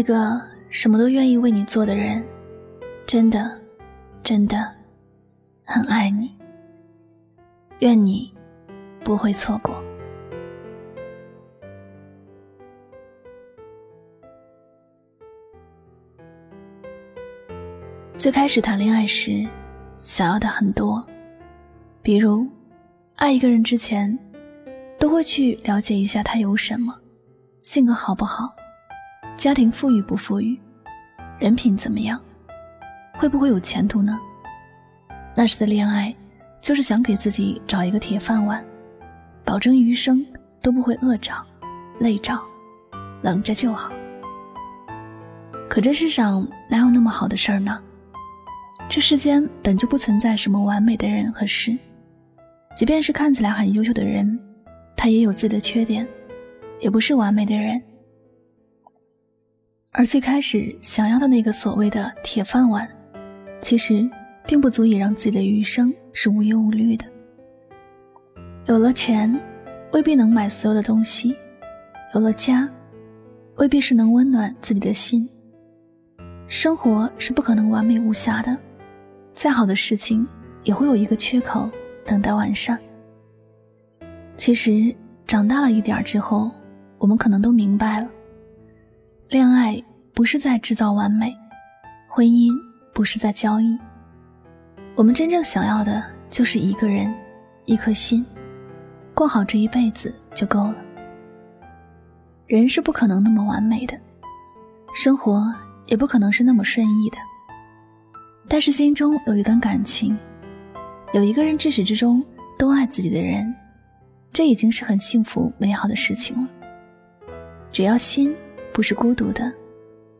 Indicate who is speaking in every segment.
Speaker 1: 那个什么都愿意为你做的人，真的，真的，很爱你。愿你不会错过。最开始谈恋爱时，想要的很多，比如，爱一个人之前，都会去了解一下他有什么，性格好不好。家庭富裕不富裕，人品怎么样，会不会有前途呢？那时的恋爱，就是想给自己找一个铁饭碗，保证余生都不会饿着、累着、冷着就好。可这世上哪有那么好的事儿呢？这世间本就不存在什么完美的人和事，即便是看起来很优秀的人，他也有自己的缺点，也不是完美的人。而最开始想要的那个所谓的铁饭碗，其实并不足以让自己的余生是无忧无虑的。有了钱，未必能买所有的东西；有了家，未必是能温暖自己的心。生活是不可能完美无瑕的，再好的事情也会有一个缺口等待完善。其实长大了一点之后，我们可能都明白了。恋爱不是在制造完美，婚姻不是在交易。我们真正想要的就是一个人，一颗心，过好这一辈子就够了。人是不可能那么完美的，生活也不可能是那么顺意的。但是心中有一段感情，有一个人至始至终都爱自己的人，这已经是很幸福美好的事情了。只要心。不是孤独的，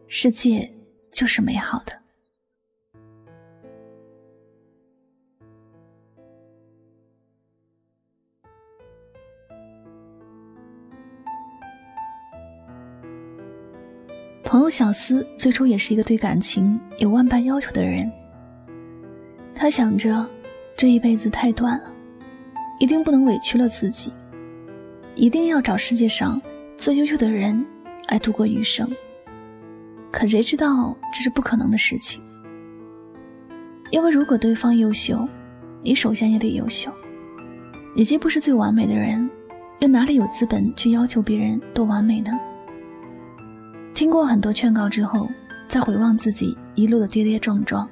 Speaker 1: 世界就是美好的。朋友小思最初也是一个对感情有万般要求的人，他想着这一辈子太短了，一定不能委屈了自己，一定要找世界上最优秀的人。来度过余生，可谁知道这是不可能的事情？因为如果对方优秀，你首先也得优秀。你既不是最完美的人，又哪里有资本去要求别人多完美呢？听过很多劝告之后，再回望自己一路的跌跌撞撞，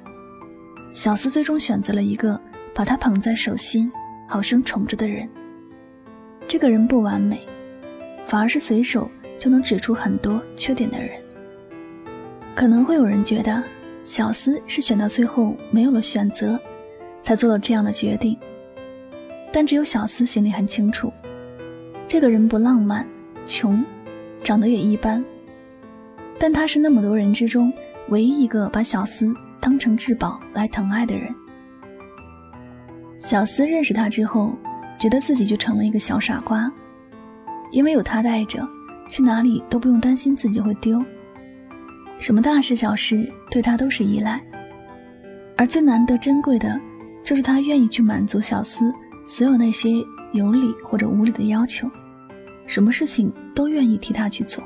Speaker 1: 小司最终选择了一个把他捧在手心、好生宠着的人。这个人不完美，反而是随手。就能指出很多缺点的人，可能会有人觉得小思是选到最后没有了选择，才做了这样的决定。但只有小思心里很清楚，这个人不浪漫，穷，长得也一般，但他是那么多人之中唯一一个把小思当成至宝来疼爱的人。小思认识他之后，觉得自己就成了一个小傻瓜，因为有他带着。去哪里都不用担心自己会丢，什么大事小事对他都是依赖，而最难得珍贵的，就是他愿意去满足小思所有那些有理或者无理的要求，什么事情都愿意替他去做。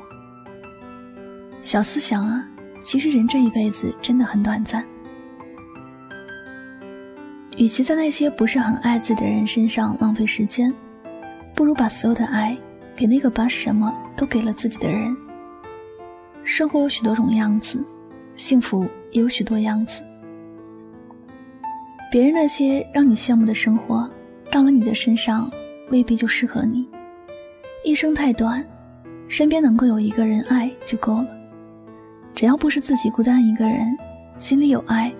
Speaker 1: 小思想啊，其实人这一辈子真的很短暂，与其在那些不是很爱自己的人身上浪费时间，不如把所有的爱。给那个把什么都给了自己的人。生活有许多种样子，幸福也有许多样子。别人那些让你羡慕的生活，到了你的身上，未必就适合你。一生太短，身边能够有一个人爱就够了。只要不是自己孤单一个人，心里有爱，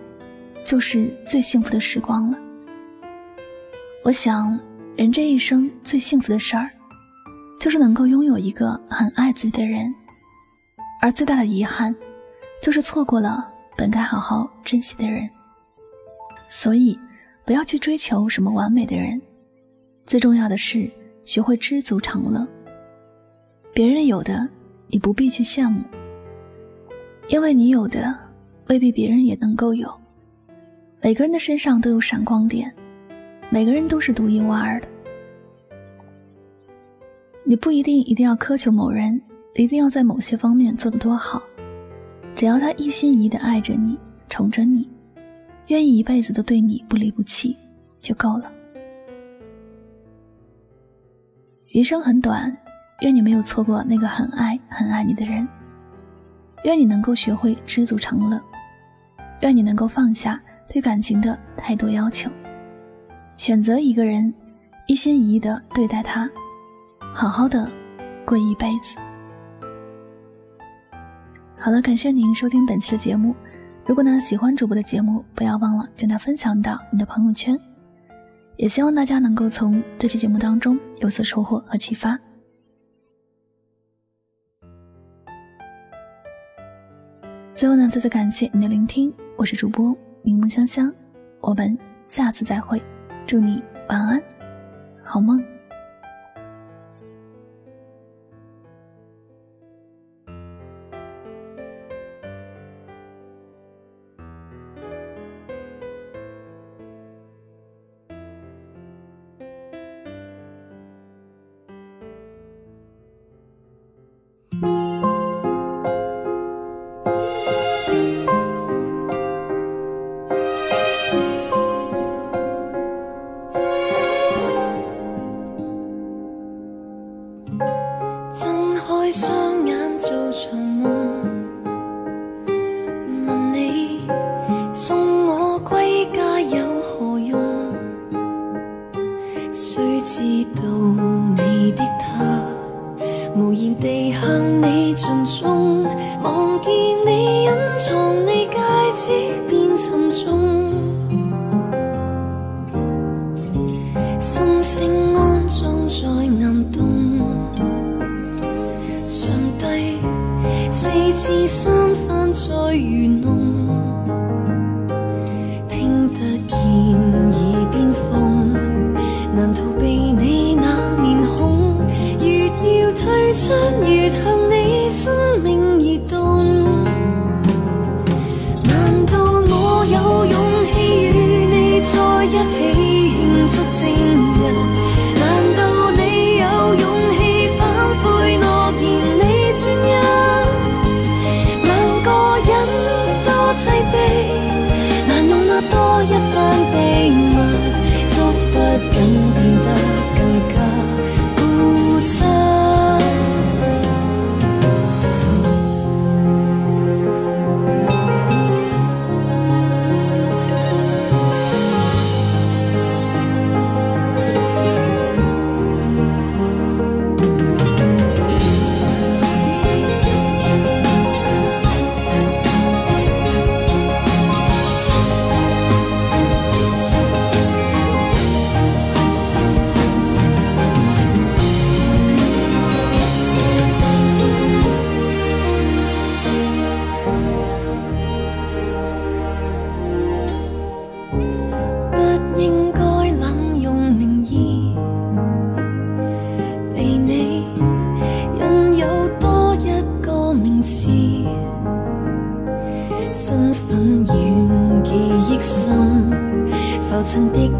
Speaker 1: 就是最幸福的时光了。我想，人这一生最幸福的事儿，就是能够拥有一个很爱自己的人，而最大的遗憾，就是错过了本该好好珍惜的人。所以，不要去追求什么完美的人，最重要的是学会知足常乐。别人有的，你不必去羡慕，因为你有的未必别人也能够有。每个人的身上都有闪光点，每个人都是独一无二的。你不一定一定要苛求某人，一定要在某些方面做得多好，只要他一心一意的爱着你，宠着你。愿意一辈子都对你不离不弃，就够了。余生很短，愿你没有错过那个很爱很爱你的人。愿你能够学会知足常乐，愿你能够放下对感情的太多要求，选择一个人，一心一意的对待他，好好的过一辈子。好了，感谢您收听本期的节目。如果呢喜欢主播的节目，不要忘了将它分享到你的朋友圈。也希望大家能够从这期节目当中有所收获和启发。最后呢，再次感谢你的聆听，我是主播柠檬香香，我们下次再会，祝你晚安，好梦。
Speaker 2: 的他无言地向你尽忠。起庆祝正日？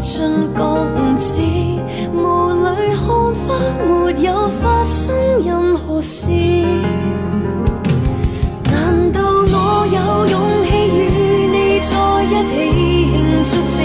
Speaker 2: 曾滴进钢子，雾里看花，没有发生任何事。难道我有勇气与你在一起庆祝正